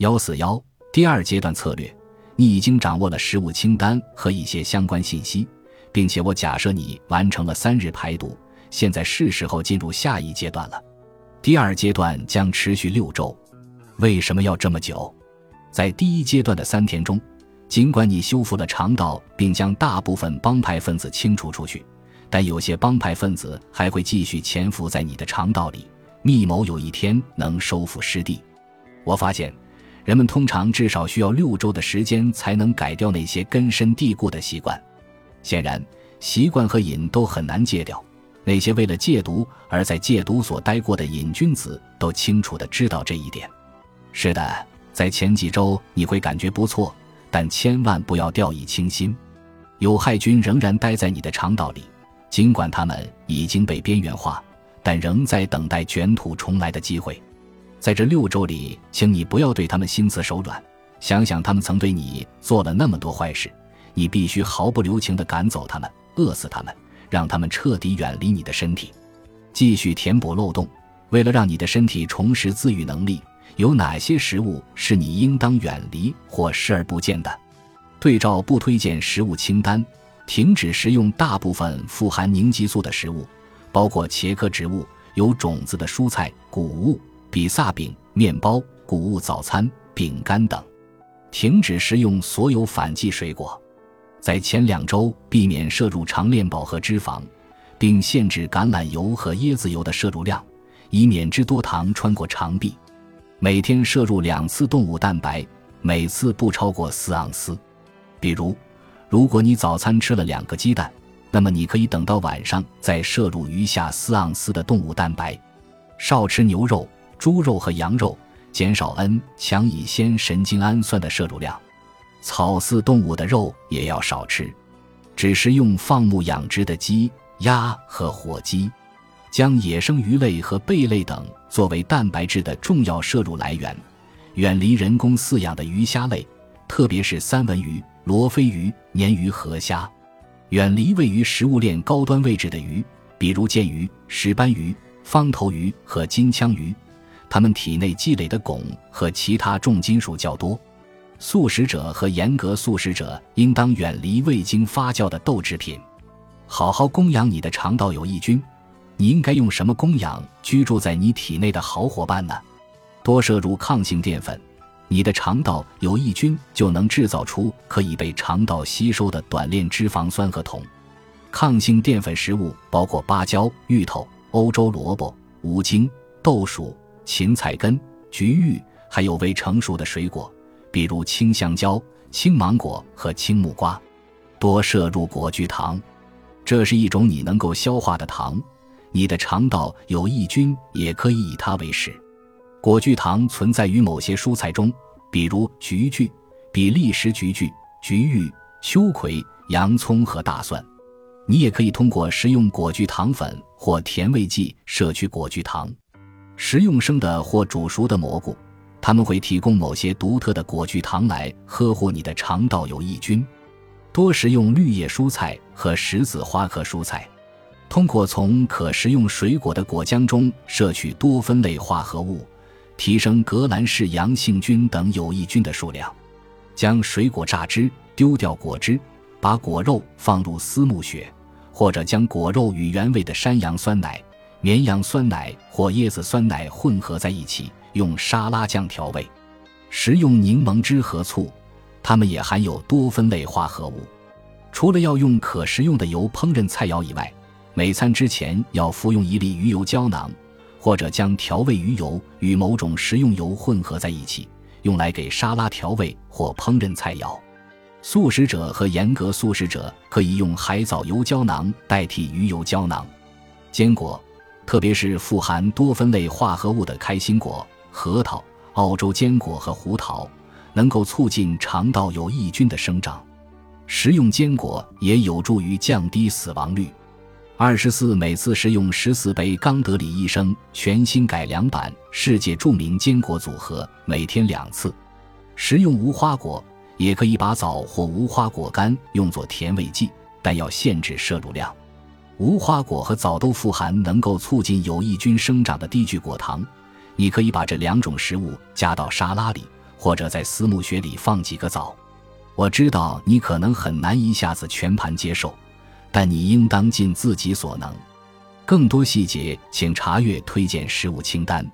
幺四幺第二阶段策略，你已经掌握了食物清单和一些相关信息，并且我假设你完成了三日排毒，现在是时候进入下一阶段了。第二阶段将持续六周，为什么要这么久？在第一阶段的三天中，尽管你修复了肠道，并将大部分帮派分子清除出去，但有些帮派分子还会继续潜伏在你的肠道里，密谋有一天能收复失地。我发现。人们通常至少需要六周的时间才能改掉那些根深蒂固的习惯。显然，习惯和瘾都很难戒掉。那些为了戒毒而在戒毒所待过的瘾君子都清楚地知道这一点。是的，在前几周你会感觉不错，但千万不要掉以轻心。有害菌仍然待在你的肠道里，尽管它们已经被边缘化，但仍在等待卷土重来的机会。在这六周里，请你不要对他们心慈手软。想想他们曾对你做了那么多坏事，你必须毫不留情地赶走他们，饿死他们，让他们彻底远离你的身体。继续填补漏洞，为了让你的身体重拾自愈能力，有哪些食物是你应当远离或视而不见的？对照不推荐食物清单，停止食用大部分富含凝激素的食物，包括茄科植物、有种子的蔬菜、谷物。比萨饼、面包、谷物早餐、饼干等，停止食用所有反季水果，在前两周避免摄入长链饱和脂肪，并限制橄榄油和椰子油的摄入量，以免脂多糖穿过肠壁。每天摄入两次动物蛋白，每次不超过四盎司。比如，如果你早餐吃了两个鸡蛋，那么你可以等到晚上再摄入余下四盎司的动物蛋白。少吃牛肉。猪肉和羊肉，减少 N 强乙酰神经氨酸的摄入量；草饲动物的肉也要少吃，只食用放牧养殖的鸡、鸭和火鸡。将野生鱼类和贝类等作为蛋白质的重要摄入来源，远离人工饲养的鱼虾类，特别是三文鱼、罗非鱼、鲶鱼和虾。远离位于食物链高端位置的鱼，比如剑鱼、石斑鱼、方头鱼和金枪鱼。它们体内积累的汞和其他重金属较多。素食者和严格素食者应当远离未经发酵的豆制品。好好供养你的肠道有益菌。你应该用什么供养居住在你体内的好伙伴呢？多摄入抗性淀粉，你的肠道有益菌就能制造出可以被肠道吸收的短链脂肪酸和酮。抗性淀粉食物包括芭蕉、芋头、欧洲萝卜、无精、豆薯。芹菜根、橘芋，还有未成熟的水果，比如青香蕉、青芒果和青木瓜。多摄入果聚糖，这是一种你能够消化的糖。你的肠道有益菌，也可以以它为食。果聚糖存在于某些蔬菜中，比如橘苣、比利时橘苣、橘芋、秋葵、洋葱和大蒜。你也可以通过食用果聚糖粉或甜味剂摄取果聚糖。食用生的或煮熟的蘑菇，它们会提供某些独特的果聚糖来呵护你的肠道有益菌。多食用绿叶蔬菜和十字花科蔬菜，通过从可食用水果的果浆中摄取多酚类化合物，提升革兰氏阳性菌等有益菌的数量。将水果榨汁，丢掉果汁，把果肉放入丝木雪，或者将果肉与原味的山羊酸奶。绵羊酸奶或椰子酸奶混合在一起，用沙拉酱调味。食用柠檬汁和醋，它们也含有多酚类化合物。除了要用可食用的油烹饪菜肴以外，每餐之前要服用一粒鱼油胶囊，或者将调味鱼油与某种食用油混合在一起，用来给沙拉调味或烹饪菜肴。素食者和严格素食者可以用海藻油胶囊代替鱼油胶囊。坚果。特别是富含多酚类化合物的开心果、核桃、澳洲坚果和胡桃，能够促进肠道有益菌的生长。食用坚果也有助于降低死亡率。二十四，每次食用十四杯冈德里医生全新改良版世界著名坚果组合，每天两次。食用无花果，也可以把枣或无花果干用作甜味剂，但要限制摄入量。无花果和枣都富含能够促进有益菌生长的低聚果糖，你可以把这两种食物加到沙拉里，或者在私募学里放几个枣。我知道你可能很难一下子全盘接受，但你应当尽自己所能。更多细节，请查阅推荐食物清单。